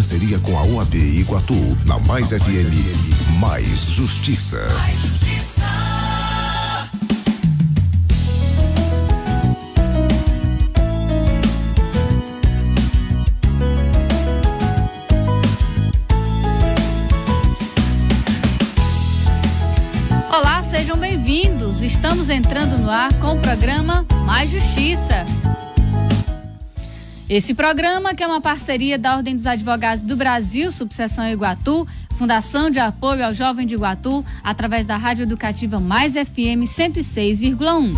parceria com a OAB Iguatu, na Mais FM, Mais Justiça. Mais Justiça. Olá, sejam bem-vindos. Estamos entrando no ar com o programa Mais Justiça. Esse programa, que é uma parceria da Ordem dos Advogados do Brasil, subseção Iguatu, Fundação de Apoio ao Jovem de Iguatu, através da Rádio Educativa Mais FM 106,1.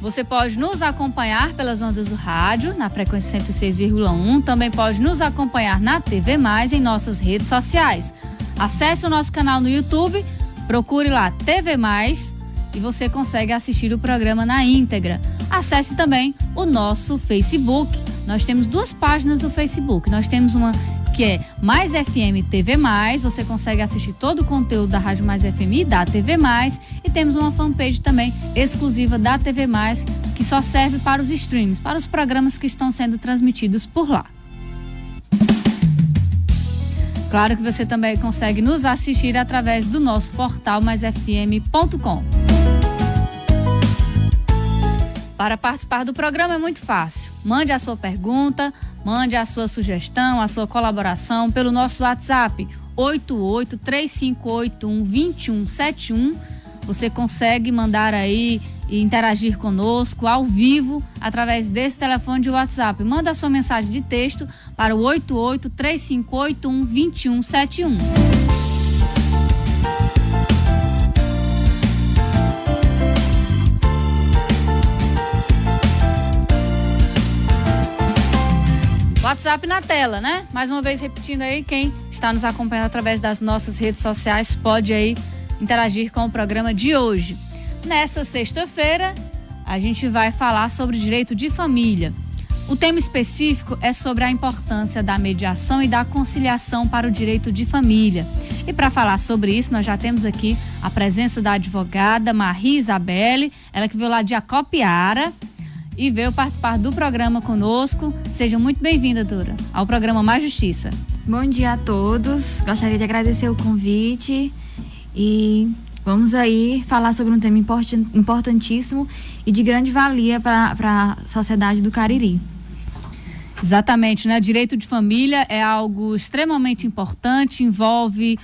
Você pode nos acompanhar pelas ondas do rádio, na frequência 106,1. Também pode nos acompanhar na TV Mais em nossas redes sociais. Acesse o nosso canal no YouTube, procure lá TV Mais e você consegue assistir o programa na íntegra. Acesse também o nosso Facebook. Nós temos duas páginas no Facebook. Nós temos uma que é Mais FM TV Mais, você consegue assistir todo o conteúdo da Rádio Mais FM e da TV Mais, e temos uma fanpage também exclusiva da TV Mais, que só serve para os streams, para os programas que estão sendo transmitidos por lá. Claro que você também consegue nos assistir através do nosso portal maisfm.com. Para participar do programa é muito fácil. Mande a sua pergunta, mande a sua sugestão, a sua colaboração pelo nosso WhatsApp 8835812171. Você consegue mandar aí e interagir conosco ao vivo através desse telefone de WhatsApp. Manda a sua mensagem de texto para o 8835812171. WhatsApp na tela, né? Mais uma vez repetindo aí, quem está nos acompanhando através das nossas redes sociais pode aí interagir com o programa de hoje. Nessa sexta-feira, a gente vai falar sobre direito de família. O tema específico é sobre a importância da mediação e da conciliação para o direito de família. E para falar sobre isso, nós já temos aqui a presença da advogada Marie Isabelle, ela que veio lá de Acopiara, e veio participar do programa conosco. Seja muito bem-vinda, Dura, ao programa Mais Justiça. Bom dia a todos. Gostaria de agradecer o convite e vamos aí falar sobre um tema importantíssimo e de grande valia para a sociedade do Cariri. Exatamente, né? Direito de família é algo extremamente importante, envolve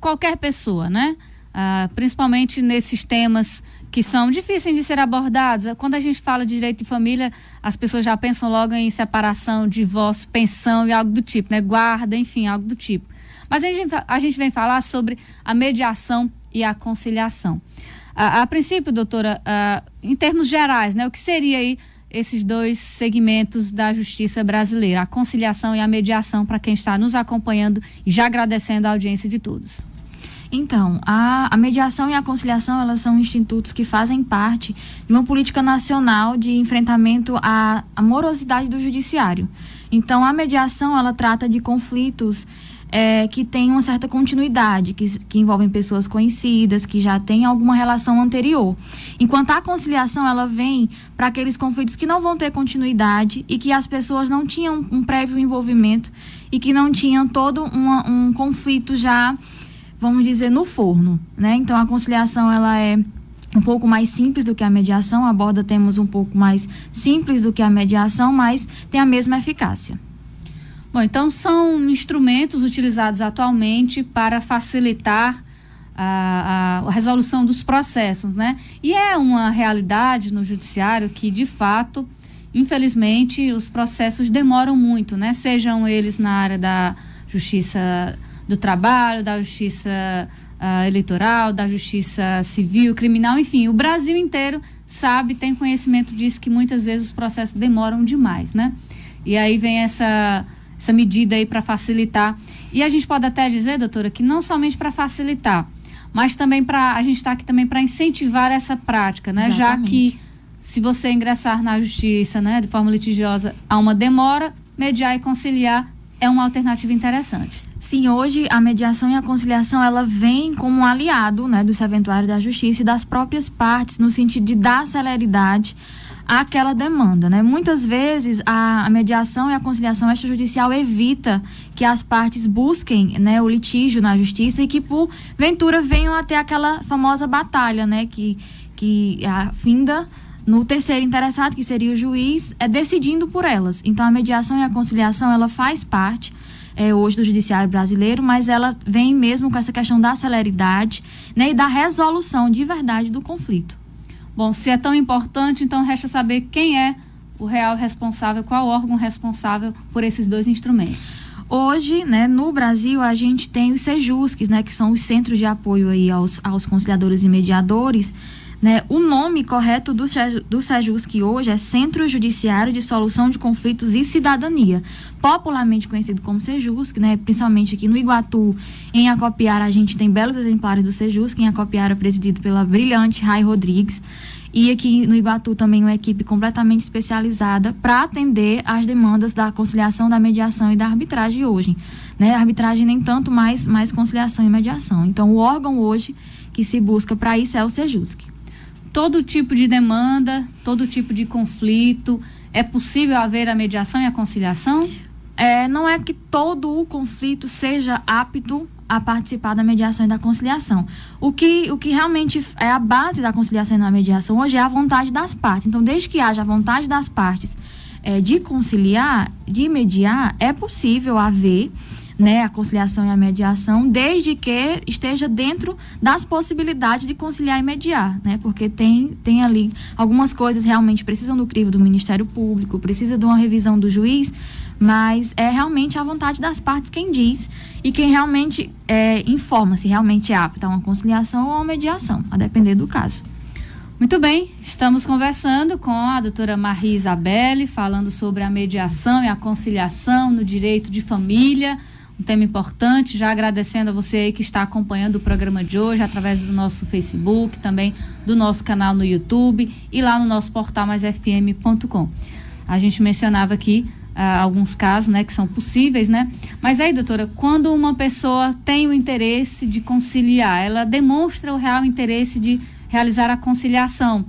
qualquer pessoa, né? Ah, principalmente nesses temas que são difíceis de ser abordados. Quando a gente fala de direito de família, as pessoas já pensam logo em separação, divórcio, pensão e algo do tipo, né? Guarda, enfim, algo do tipo. Mas a gente, a gente vem falar sobre a mediação e a conciliação. A, a princípio, doutora, em termos gerais, né, o que seria aí esses dois segmentos da justiça brasileira, a conciliação e a mediação, para quem está nos acompanhando e já agradecendo a audiência de todos? Então, a, a, mediação e a conciliação, elas são institutos que fazem parte de uma política nacional de enfrentamento à, à morosidade do judiciário. Então, a mediação, ela trata de conflitos é, que têm uma certa continuidade, que, que envolvem pessoas conhecidas, que já têm alguma relação anterior. Enquanto a conciliação, ela vem para aqueles conflitos que não vão ter continuidade e que as pessoas não tinham um prévio envolvimento e que não tinham todo uma, um conflito já vamos dizer, no forno, né? Então a conciliação ela é um pouco mais simples do que a mediação, aborda temas um pouco mais simples do que a mediação, mas tem a mesma eficácia. Bom, então são instrumentos utilizados atualmente para facilitar a, a, a, resolução dos processos, né? E é uma realidade no judiciário que, de fato, infelizmente, os processos demoram muito, né? Sejam eles na área da justiça do trabalho, da justiça uh, eleitoral, da justiça civil, criminal, enfim, o Brasil inteiro sabe, tem conhecimento disso que muitas vezes os processos demoram demais, né? E aí vem essa essa medida aí para facilitar. E a gente pode até dizer, doutora, que não somente para facilitar, mas também para a gente está aqui também para incentivar essa prática, né? Exatamente. Já que se você ingressar na justiça, né, de forma litigiosa, há uma demora, mediar e conciliar é uma alternativa interessante. Sim, hoje a mediação e a conciliação ela vem como um aliado né, do serventuário da justiça e das próprias partes, no sentido de dar celeridade àquela demanda, né? Muitas vezes a, a mediação e a conciliação extrajudicial evita que as partes busquem, né, o litígio na justiça e que por ventura venham até aquela famosa batalha, né, que que a finda no terceiro interessado, que seria o juiz, é decidindo por elas. Então a mediação e a conciliação, ela faz parte é, hoje do judiciário brasileiro, mas ela vem mesmo com essa questão da celeridade né, e da resolução de verdade do conflito. Bom, se é tão importante, então resta saber quem é o real responsável, qual órgão responsável por esses dois instrumentos. Hoje, né, no Brasil, a gente tem os SEJUSCs, né, que são os centros de apoio aí aos, aos conciliadores e mediadores. Né? O nome correto do, do SEJUSC hoje é Centro Judiciário de Solução de Conflitos e Cidadania, popularmente conhecido como SEJUSC, né? principalmente aqui no Iguatu, em Acopiara, a gente tem belos exemplares do SEJUSC, em Acopiara presidido pela brilhante Rai Rodrigues, e aqui no Iguatu também uma equipe completamente especializada para atender às demandas da conciliação, da mediação e da arbitragem hoje. Né? Arbitragem nem tanto mais, mais conciliação e mediação. Então, o órgão hoje que se busca para isso é o SEJUSC todo tipo de demanda, todo tipo de conflito, é possível haver a mediação e a conciliação? É, não é que todo o conflito seja apto a participar da mediação e da conciliação. O que, o que realmente é a base da conciliação e da mediação hoje é a vontade das partes. Então, desde que haja a vontade das partes é, de conciliar, de mediar, é possível haver né, a conciliação e a mediação, desde que esteja dentro das possibilidades de conciliar e mediar, né? Porque tem, tem ali algumas coisas realmente precisam do crivo do Ministério Público, precisa de uma revisão do juiz, mas é realmente a vontade das partes quem diz e quem realmente é, informa se realmente é apta a uma conciliação ou a uma mediação, a depender do caso. Muito bem, estamos conversando com a doutora Maria Isabelle, falando sobre a mediação e a conciliação no direito de família um tema importante. Já agradecendo a você que está acompanhando o programa de hoje através do nosso Facebook, também do nosso canal no YouTube e lá no nosso portal maisfm.com. A gente mencionava aqui ah, alguns casos, né, que são possíveis, né? Mas aí, doutora, quando uma pessoa tem o interesse de conciliar, ela demonstra o real interesse de realizar a conciliação.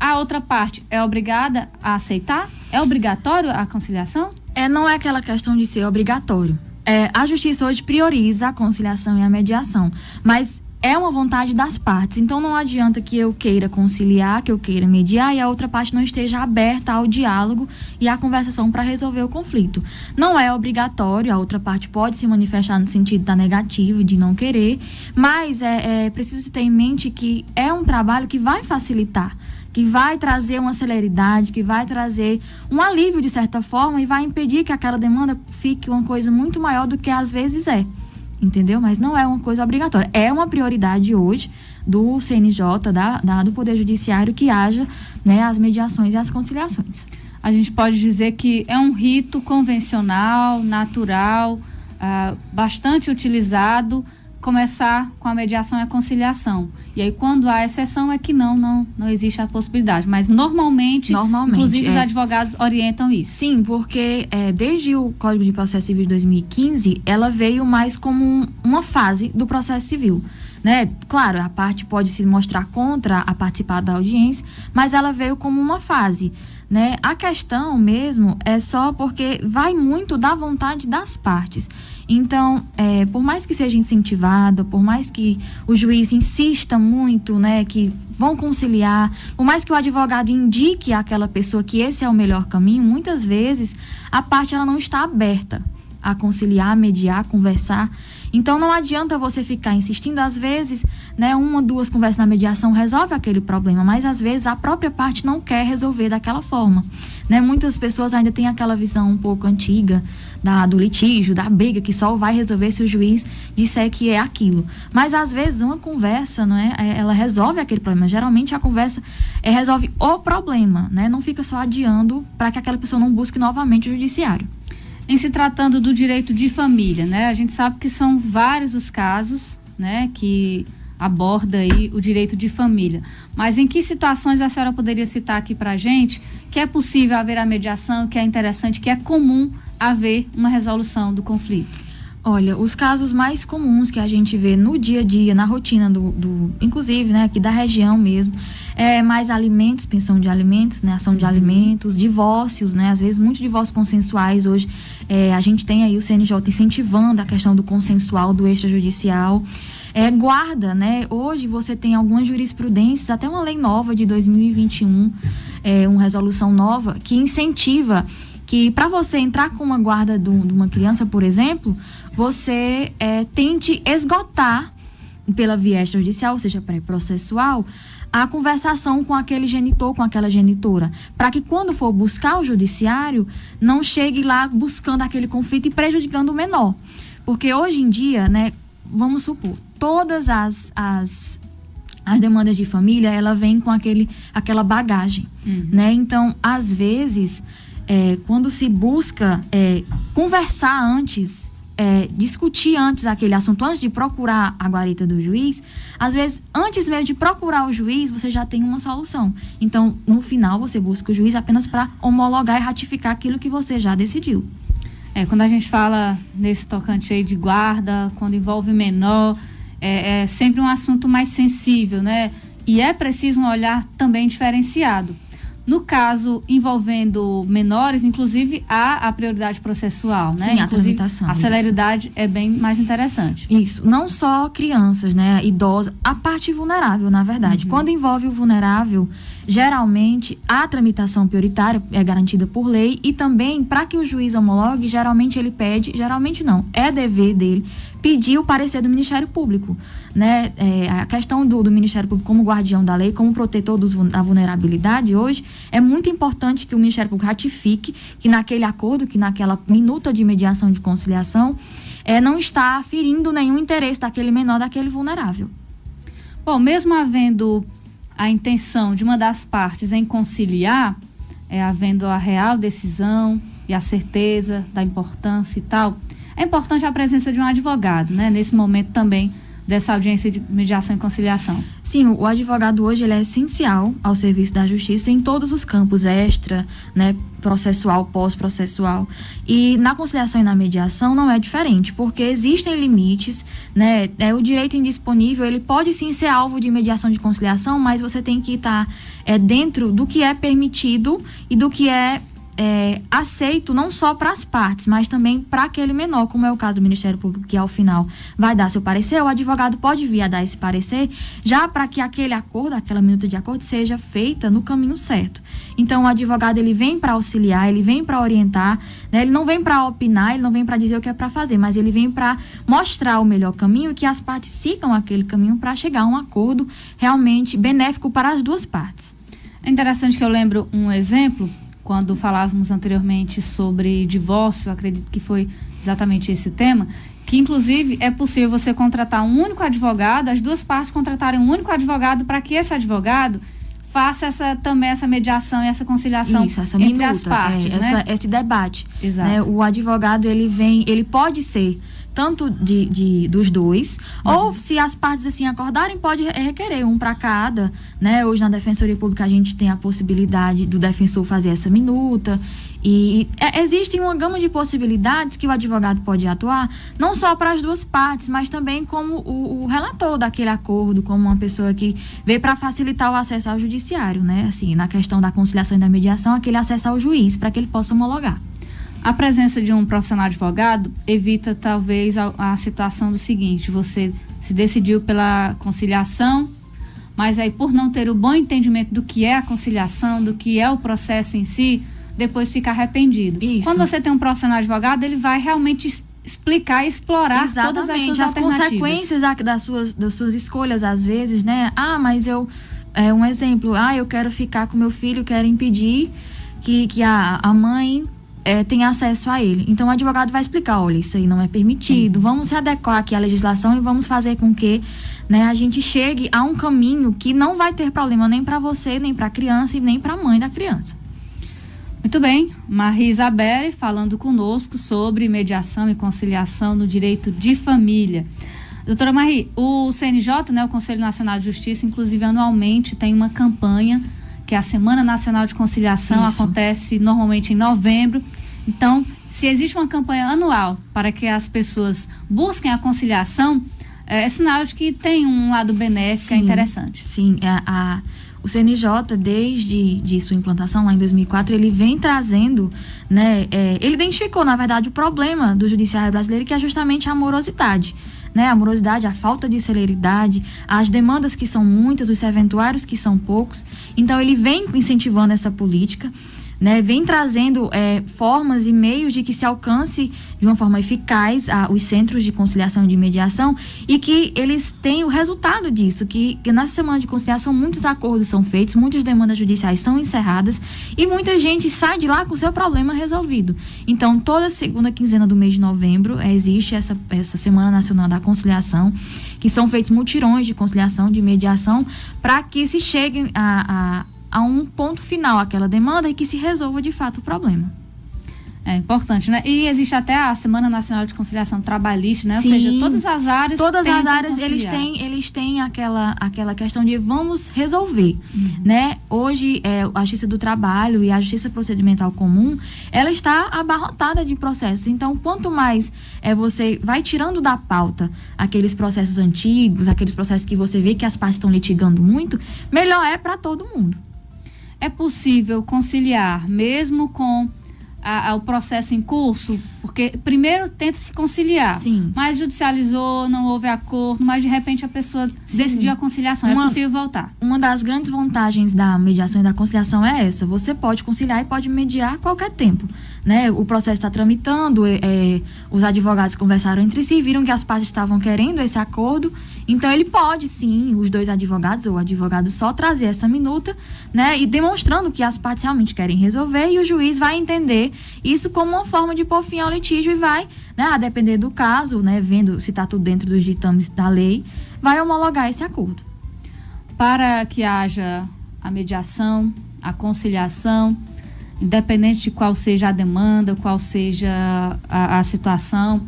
A outra parte é obrigada a aceitar? É obrigatório a conciliação? É, não é aquela questão de ser obrigatório é, a justiça hoje prioriza a conciliação e a mediação, mas é uma vontade das partes. Então não adianta que eu queira conciliar, que eu queira mediar e a outra parte não esteja aberta ao diálogo e à conversação para resolver o conflito. Não é obrigatório, a outra parte pode se manifestar no sentido da negativa, de não querer, mas é, é precisa ter em mente que é um trabalho que vai facilitar que vai trazer uma celeridade, que vai trazer um alívio de certa forma e vai impedir que aquela demanda fique uma coisa muito maior do que às vezes é. Entendeu? Mas não é uma coisa obrigatória. É uma prioridade hoje do CNJ, da, da do Poder Judiciário, que haja né, as mediações e as conciliações. A gente pode dizer que é um rito convencional, natural, uh, bastante utilizado começar com a mediação e a conciliação. E aí, quando há exceção, é que não, não, não existe a possibilidade. Mas normalmente, normalmente inclusive é. os advogados orientam isso. Sim, porque é, desde o Código de Processo Civil de 2015, ela veio mais como um, uma fase do processo civil. Né? Claro, a parte pode se mostrar contra a participar da audiência, mas ela veio como uma fase. Né? A questão mesmo é só porque vai muito da vontade das partes. Então, é, por mais que seja incentivada, por mais que o juiz insista muito, né, que vão conciliar, por mais que o advogado indique àquela pessoa que esse é o melhor caminho, muitas vezes a parte ela não está aberta a conciliar, mediar, conversar. Então não adianta você ficar insistindo, às vezes, né, uma, duas conversas na mediação resolve aquele problema, mas às vezes a própria parte não quer resolver daquela forma. Né? Muitas pessoas ainda têm aquela visão um pouco antiga da, do litígio, da briga, que só vai resolver se o juiz disser que é aquilo. Mas às vezes uma conversa, não é, é ela resolve aquele problema. Geralmente a conversa é, resolve o problema, né? não fica só adiando para que aquela pessoa não busque novamente o judiciário. Em se tratando do direito de família, né? A gente sabe que são vários os casos, né, que aborda aí o direito de família. Mas em que situações a senhora poderia citar aqui para a gente que é possível haver a mediação, que é interessante, que é comum haver uma resolução do conflito? Olha, os casos mais comuns que a gente vê no dia a dia, na rotina do, do inclusive, né, aqui da região mesmo, é mais alimentos, pensão de alimentos, né, ação de uhum. alimentos, divórcios, né, às vezes muitos divórcios consensuais hoje, é, a gente tem aí o CNJ incentivando a questão do consensual, do extrajudicial, é, guarda, né, hoje você tem algumas jurisprudências, até uma lei nova de 2021, é, uma resolução nova, que incentiva que para você entrar com uma guarda de uma criança, por exemplo, você é, tente esgotar pela via extrajudicial, ou seja, pré-processual, a conversação com aquele genitor, com aquela genitora, para que quando for buscar o judiciário, não chegue lá buscando aquele conflito e prejudicando o menor. Porque hoje em dia, né, vamos supor, todas as, as, as demandas de família, ela vem com aquele, aquela bagagem, uhum. né? Então, às vezes, é, quando se busca é, conversar antes é, discutir antes aquele assunto, antes de procurar a guarita do juiz, às vezes, antes mesmo de procurar o juiz, você já tem uma solução. Então, no final, você busca o juiz apenas para homologar e ratificar aquilo que você já decidiu. É, quando a gente fala nesse tocante aí de guarda, quando envolve menor, é, é sempre um assunto mais sensível, né? E é preciso um olhar também diferenciado. No caso envolvendo menores, inclusive, há a prioridade processual, né? Sim, inclusive, a, a celeridade isso. é bem mais interessante. Isso. Não só crianças, né? Idosos, a parte vulnerável, na verdade. Uhum. Quando envolve o vulnerável, geralmente a tramitação prioritária é garantida por lei e também, para que o juiz homologue, geralmente ele pede, geralmente não, é dever dele pedir o parecer do Ministério Público. Né? É, a questão do, do, Ministério Público como guardião da lei, como protetor dos, da vulnerabilidade hoje, é muito importante que o Ministério Público ratifique que naquele acordo, que naquela minuta de mediação de conciliação, é, não está ferindo nenhum interesse daquele menor, daquele vulnerável. Bom, mesmo havendo a intenção de uma das partes em conciliar, é, havendo a real decisão e a certeza da importância e tal, é importante a presença de um advogado, né? Nesse momento também dessa audiência de mediação e conciliação. Sim, o advogado hoje ele é essencial ao serviço da justiça em todos os campos, extra, né, processual, pós-processual. E na conciliação e na mediação não é diferente, porque existem limites, né? É, o direito indisponível, ele pode sim ser alvo de mediação de conciliação, mas você tem que estar é, dentro do que é permitido e do que é é, aceito não só para as partes, mas também para aquele menor, como é o caso do Ministério Público, que ao final vai dar seu parecer, o advogado pode vir a dar esse parecer, já para que aquele acordo, aquela minuta de acordo, seja feita no caminho certo. Então, o advogado ele vem para auxiliar, ele vem para orientar, né? ele não vem para opinar, ele não vem para dizer o que é para fazer, mas ele vem para mostrar o melhor caminho e que as partes sigam aquele caminho para chegar a um acordo realmente benéfico para as duas partes. É interessante que eu lembro um exemplo quando falávamos anteriormente sobre divórcio, acredito que foi exatamente esse o tema, que inclusive é possível você contratar um único advogado, as duas partes contratarem um único advogado para que esse advogado faça essa também essa mediação e essa conciliação Isso, essa entre minuta, as partes, é, né? essa, esse debate. Exato. Né? O advogado ele vem, ele pode ser tanto de, de dos dois, uhum. ou se as partes assim acordarem, pode requerer um para cada, né? Hoje na Defensoria Pública a gente tem a possibilidade do defensor fazer essa minuta. E é, existe uma gama de possibilidades que o advogado pode atuar, não só para as duas partes, mas também como o, o relator daquele acordo, como uma pessoa que veio para facilitar o acesso ao judiciário, né? Assim, na questão da conciliação e da mediação, aquele acesso ao juiz, para que ele possa homologar. A presença de um profissional advogado evita talvez a, a, situação do seguinte: você se decidiu pela conciliação, mas aí por não ter o bom entendimento do que é a conciliação, do que é o processo em si, depois fica arrependido. Isso. Quando você tem um profissional advogado, ele vai realmente explicar e explorar Exatamente. todas as suas as consequências da, das suas das suas escolhas às vezes, né? Ah, mas eu é um exemplo. Ah, eu quero ficar com meu filho, quero impedir que, que a, a mãe é, tem acesso a ele. Então o advogado vai explicar, olha, isso aí não é permitido, vamos adequar aqui a legislação e vamos fazer com que né, a gente chegue a um caminho que não vai ter problema nem para você, nem para a criança e nem para a mãe da criança. Muito bem, Maria Isabelle falando conosco sobre mediação e conciliação no direito de família. Doutora Marie, o CNJ, né, o Conselho Nacional de Justiça, inclusive anualmente tem uma campanha que é a Semana Nacional de Conciliação, Isso. acontece normalmente em novembro Então, se existe uma campanha anual para que as pessoas busquem a conciliação, é, é sinal de que tem um lado benéfico sim, interessante. Sim, a, a, o CNJ, desde de sua implantação lá em 2004, ele vem trazendo, né, é, ele identificou, na verdade, o problema do judiciário brasileiro, que é justamente a morosidade. Né, a morosidade, a falta de celeridade, as demandas que são muitas, os serventuários que são poucos. Então, ele vem incentivando essa política né, vem trazendo é, formas e meios de que se alcance de uma forma eficaz a, os centros de conciliação e de mediação e que eles têm o resultado disso, que, que na semana de conciliação muitos acordos são feitos, muitas demandas judiciais são encerradas e muita gente sai de lá com seu problema resolvido. Então, toda segunda quinzena do mês de novembro é, existe essa, essa Semana Nacional da Conciliação, que são feitos mutirões de conciliação, de mediação, para que se chegue a, a a um ponto final aquela demanda e que se resolva de fato o problema. É importante, né? E existe até a Semana Nacional de Conciliação Trabalhista, né? Sim, Ou seja, todas as áreas. Todas as áreas eles têm, eles têm aquela, aquela questão de vamos resolver, uhum. né? Hoje é, a Justiça do Trabalho e a Justiça Procedimental Comum, ela está abarrotada de processos. Então, quanto mais é, você vai tirando da pauta aqueles processos antigos, aqueles processos que você vê que as partes estão litigando muito, melhor é para todo mundo é possível conciliar, mesmo com a, a, o processo em curso? Porque primeiro tenta se conciliar, Sim. mas judicializou, não houve acordo, mas de repente a pessoa Sim. decidiu a conciliação. É uma, é possível voltar. Uma das grandes vantagens da mediação e da conciliação é essa: você pode conciliar e pode mediar a qualquer tempo. Né? O processo está tramitando, é, é, os advogados conversaram entre si, viram que as partes estavam querendo esse acordo então ele pode sim, os dois advogados ou o advogado só trazer essa minuta, né, e demonstrando que as partes realmente querem resolver e o juiz vai entender isso como uma forma de pôr fim ao litígio e vai, né, a depender do caso, né, vendo se está tudo dentro dos ditames da lei, vai homologar esse acordo. Para que haja a mediação, a conciliação, independente de qual seja a demanda, qual seja a, a situação,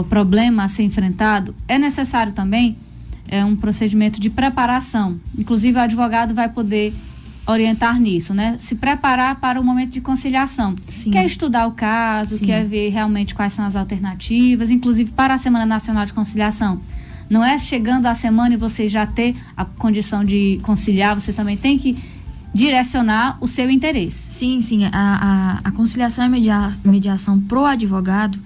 o problema a ser enfrentado, é necessário também é, um procedimento de preparação. Inclusive, o advogado vai poder orientar nisso, né? Se preparar para o momento de conciliação. Sim. Quer estudar o caso, Sim. quer ver realmente quais são as alternativas, inclusive para a Semana Nacional de Conciliação. Não é chegando a semana e você já ter a condição de conciliar, você também tem que direcionar o seu interesse. Sim, sim. A, a, a conciliação e media, mediação pro advogado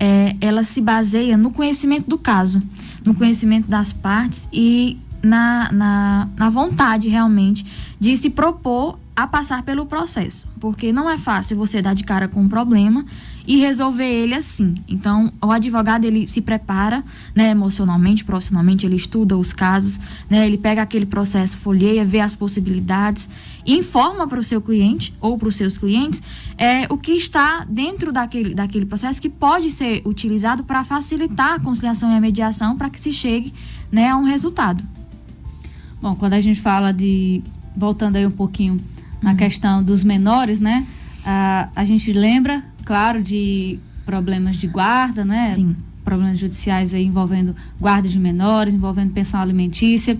é, ela se baseia no conhecimento do caso, no conhecimento das partes e na, na, na vontade realmente de se propor a passar pelo processo, porque não é fácil você dar de cara com um problema e resolver ele assim. Então, o advogado ele se prepara, né, emocionalmente, profissionalmente, ele estuda os casos, né, ele pega aquele processo, folheia, vê as possibilidades, informa para o seu cliente ou para os seus clientes é, o que está dentro daquele, daquele processo que pode ser utilizado para facilitar a conciliação e a mediação para que se chegue né, a um resultado. Bom, quando a gente fala de voltando aí um pouquinho na uhum. questão dos menores, né? A, a gente lembra, claro, de problemas de guarda, né? Sim. Problemas judiciais aí envolvendo guarda de menores, envolvendo pensão alimentícia.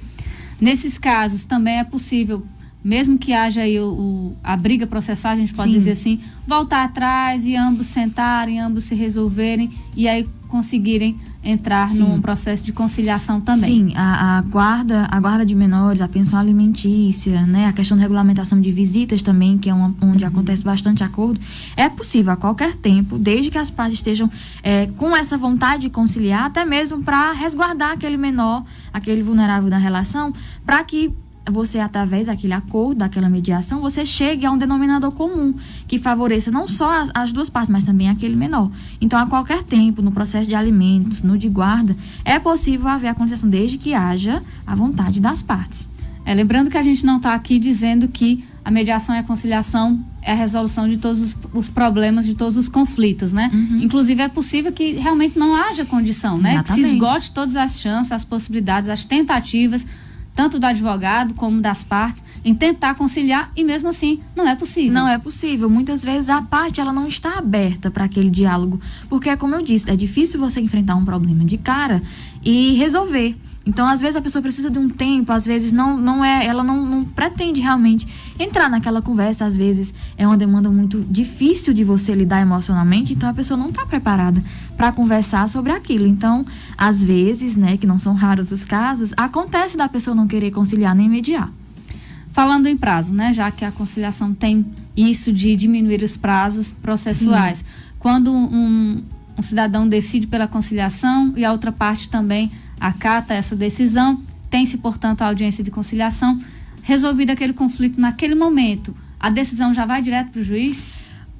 Nesses casos também é possível, mesmo que haja aí o, o a briga processual, a gente pode Sim. dizer assim, voltar atrás e ambos sentarem, ambos se resolverem e aí conseguirem entrar Sim. num processo de conciliação também. Sim, a, a, guarda, a guarda de menores, a pensão alimentícia, né, a questão de regulamentação de visitas também, que é uma, onde uhum. acontece bastante acordo, é possível a qualquer tempo, desde que as partes estejam é, com essa vontade de conciliar, até mesmo para resguardar aquele menor, aquele vulnerável da relação, para que você, através daquele acordo, daquela mediação, você chegue a um denominador comum que favoreça não só as, as, duas partes, mas também aquele menor. Então, a qualquer tempo, no processo de alimentos, no de guarda, é possível haver a concessão desde que haja a vontade das partes. É, lembrando que a gente não está aqui dizendo que a mediação e a conciliação é a resolução de todos os, os problemas, de todos os conflitos, né? Uhum. Inclusive, é possível que realmente não haja condição, né? Exatamente. Que se esgote todas as chances, as possibilidades, as tentativas tanto do advogado como das partes, em tentar conciliar e mesmo assim não é possível. Não é possível. Muitas vezes a parte ela não está aberta para aquele diálogo, porque como eu disse, é difícil você enfrentar um problema de cara e resolver. Então, às vezes a pessoa precisa de um tempo, às vezes não, não é, ela não, não pretende realmente entrar naquela conversa, às vezes é uma demanda muito difícil de você lidar emocionalmente, então a pessoa não está preparada para conversar sobre aquilo. Então, às vezes, né, que não são raros os casos, acontece da pessoa não querer conciliar nem mediar. Falando em prazo, né, já que a conciliação tem isso de diminuir os prazos processuais. Sim. Quando um, um cidadão decide pela conciliação e a outra parte também acata essa decisão, tem-se, portanto, a audiência de conciliação. Resolvido aquele conflito naquele momento, a decisão já vai direto para o juiz?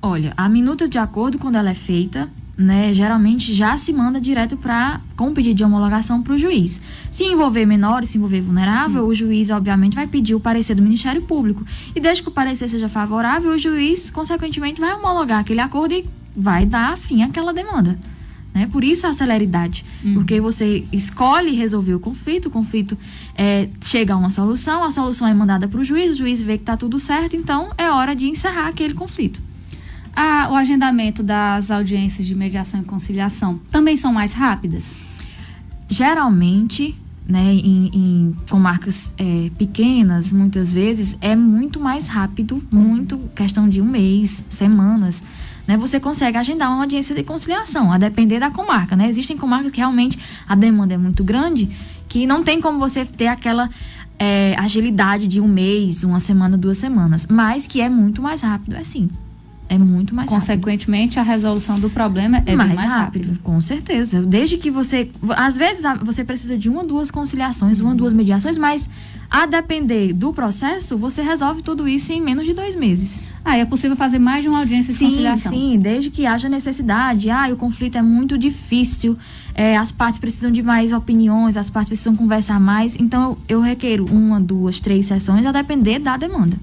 Olha, a minuta de acordo, quando ela é feita, né, geralmente já se manda direto para com pedido de homologação para o juiz. Se envolver menores, se envolver vulnerável, hum. o juiz obviamente vai pedir o parecer do Ministério Público. E desde que o parecer seja favorável, o juiz consequentemente vai homologar aquele acordo e vai dar fim àquela demanda. Né? Por isso a celeridade. Uhum. Porque você escolhe resolver o conflito, o conflito é, chega a uma solução, a solução é mandada para o juiz, o juiz vê que está tudo certo, então é hora de encerrar aquele conflito. Ah, o agendamento das audiências de mediação e conciliação também são mais rápidas? Geralmente, né, em, em comarcas é, pequenas, muitas vezes, é muito mais rápido, muito questão de um mês, semanas né, você consegue agendar uma audiência de conciliação, a depender da comarca, né? Existem comarcas que realmente a demanda é muito grande, que não tem como você ter aquela é, agilidade de um mês, uma semana, duas semanas, mas que é muito mais rápido, é sim. É muito mais Consequentemente, rápido. a resolução do problema é mais, mais rápido. rápido. Com certeza. Desde que você. Às vezes você precisa de uma, duas conciliações, uma, duas mediações, mas a depender do processo, você resolve tudo isso em menos de dois meses. Ah, é possível fazer mais de uma audiência de sim, conciliação? Sim, desde que haja necessidade. Ah, o conflito é muito difícil, é, as partes precisam de mais opiniões, as partes precisam conversar mais. Então, eu, eu requeiro uma, duas, três sessões a depender da demanda.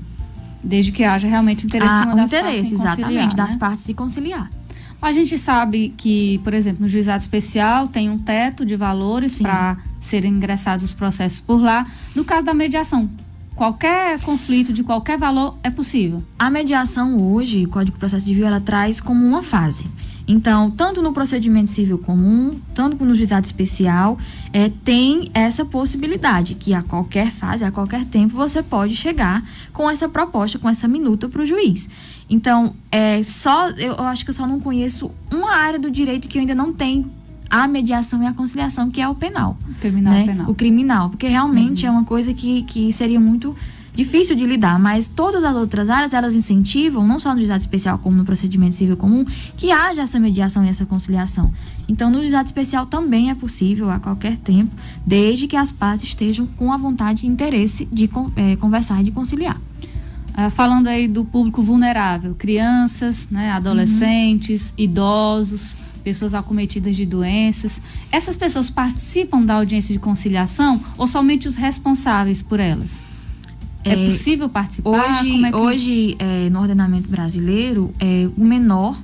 Desde que haja realmente interesse ah, de uma das interesse, partes exatamente, das né? partes de conciliar. A gente sabe que, por exemplo, no juizado especial tem um teto de valores para serem ingressados os processos por lá. No caso da mediação, qualquer conflito de qualquer valor é possível. A mediação hoje, o Código de Processo Civil, ela traz como uma fase. Então, tanto no procedimento civil comum, tanto no juizado especial, é, tem essa possibilidade que a qualquer fase, a qualquer tempo, você pode chegar com essa proposta, com essa minuta para o juiz. Então, é, só eu, eu acho que eu só não conheço uma área do direito que ainda não tem a mediação e a conciliação, que é o penal. O criminal, né? penal. O criminal, porque realmente uhum. é uma coisa que, que seria muito difícil de lidar, mas todas as outras áreas elas incentivam, não só no juizado especial como no procedimento civil comum, que haja essa mediação e essa conciliação. Então, no juizado especial também é possível a qualquer tempo, desde que as partes estejam com a vontade e interesse de é, conversar e de conciliar. Uh, falando aí do público vulnerável, crianças, né, adolescentes, uhum. idosos, pessoas acometidas de doenças. Essas pessoas participam da audiência de conciliação ou somente os responsáveis por elas? É, é possível participar? Hoje, é que... hoje é, no ordenamento brasileiro, é, o menor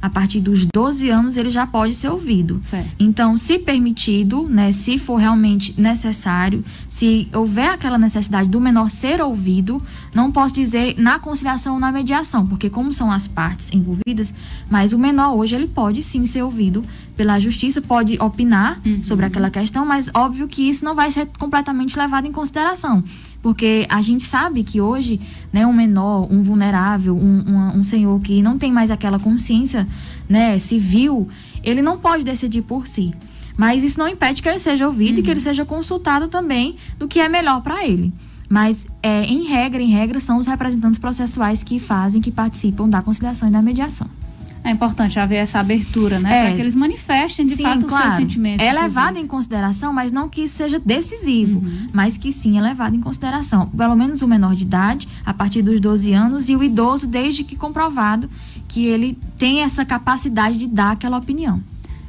a partir dos 12 anos ele já pode ser ouvido. Certo. Então, se permitido, né, se for realmente necessário, se houver aquela necessidade do menor ser ouvido, não posso dizer na conciliação ou na mediação, porque como são as partes envolvidas, mas o menor hoje ele pode sim ser ouvido pela justiça, pode opinar uhum. sobre aquela questão, mas óbvio que isso não vai ser completamente levado em consideração. Porque a gente sabe que hoje, né, um menor, um vulnerável, um, um, um senhor que não tem mais aquela consciência né, civil, ele não pode decidir por si. Mas isso não impede que ele seja ouvido uhum. e que ele uhum. seja consultado também do que é melhor para ele. Mas, é, em regra, em regra, são os representantes processuais que fazem, que participam da conciliação e da mediação. É importante haver essa abertura, né? É. Para que eles manifestem de sim, fato claro. os seus sentimentos. É levado em consideração, mas não que isso seja decisivo, uhum. mas que sim é levado em consideração. Pelo menos o menor de idade, a partir dos 12 anos, e o idoso, desde que comprovado que ele tem essa capacidade de dar aquela opinião.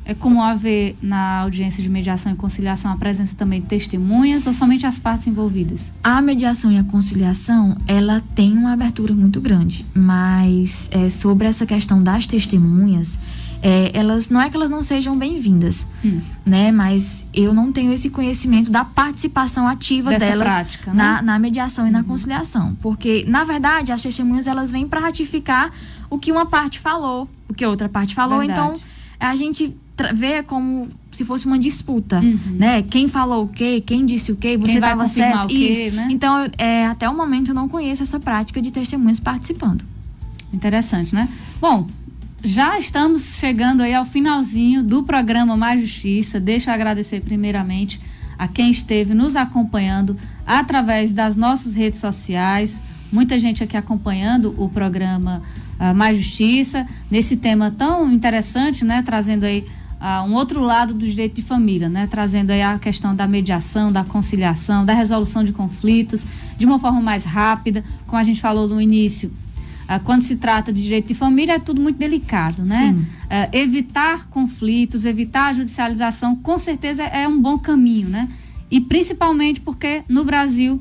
É comum haver na audiência de mediação e conciliação a presença também de testemunhas ou somente as partes envolvidas? A mediação e a conciliação, ela tem uma abertura muito grande, mas é, sobre essa questão das testemunhas, é, elas não é que elas não sejam bem-vindas, hum. né? Mas eu não tenho esse conhecimento da participação ativa Dessa delas prática, na, né? na mediação e na uhum. conciliação, porque na verdade as testemunhas elas vêm para ratificar o que uma parte falou, o que outra parte falou, verdade. então a gente vê como se fosse uma disputa, uhum. né? Quem falou o quê, quem disse o quê, você estava certo. O quê, né? Então, é, até o momento eu não conheço essa prática de testemunhas participando. Interessante, né? Bom, já estamos chegando aí ao finalzinho do programa Mais Justiça. Deixa eu agradecer primeiramente a quem esteve nos acompanhando através das nossas redes sociais. Muita gente aqui acompanhando o programa uh, Mais Justiça, nesse tema tão interessante, né? Trazendo aí uh, um outro lado do direito de família, né? Trazendo aí a questão da mediação, da conciliação, da resolução de conflitos de uma forma mais rápida, como a gente falou no início ah, quando se trata de direito de família, é tudo muito delicado, né? Uh, evitar conflitos, evitar a judicialização, com certeza é um bom caminho, né? E principalmente porque no Brasil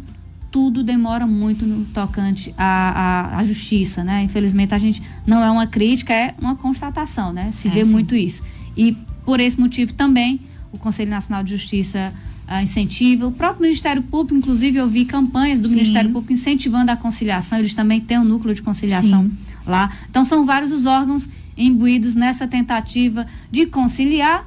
tudo demora muito no tocante à, à, à, justiça, né? Infelizmente a gente não é uma crítica, é uma constatação, né? Se é, vê sim. muito isso. E por esse motivo também o Conselho Nacional de Justiça uh, incentiva. O próprio Ministério Público, inclusive, eu vi campanhas do Sim. Ministério Público incentivando a conciliação. Eles também têm um núcleo de conciliação Sim. lá. Então, são vários os órgãos imbuídos nessa tentativa de conciliar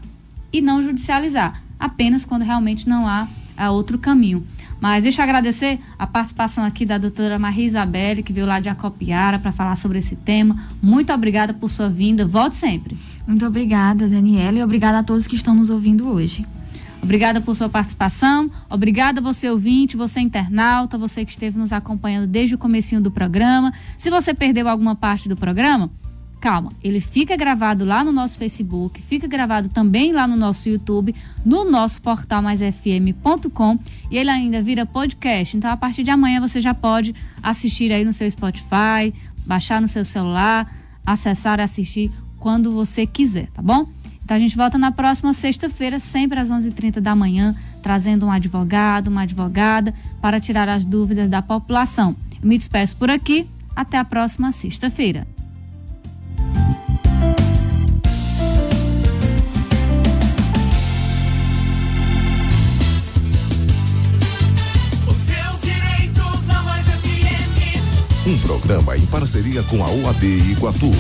e não judicializar, apenas quando realmente não há, há outro caminho. Mas deixa eu agradecer a participação aqui da doutora Maria Isabelle, que veio lá de Acopiara para falar sobre esse tema. Muito obrigada por sua vinda. Volte sempre. Muito obrigada, Daniela, e obrigada a todos que estão nos ouvindo hoje. Obrigada por sua participação. Obrigada você ouvinte, você internauta, você que esteve nos acompanhando desde o comecinho do programa. Se você perdeu alguma parte do programa, calma, ele fica gravado lá no nosso Facebook, fica gravado também lá no nosso YouTube, no nosso portal maisfm.com e ele ainda vira podcast. Então a partir de amanhã você já pode assistir aí no seu Spotify, baixar no seu celular, acessar e assistir quando você quiser, tá bom? Então a gente volta na próxima sexta-feira, sempre às 11h30 da manhã, trazendo um advogado, uma advogada, para tirar as dúvidas da população. Eu me despeço por aqui, até a próxima sexta-feira. Um programa em parceria com a OAB Iguatu.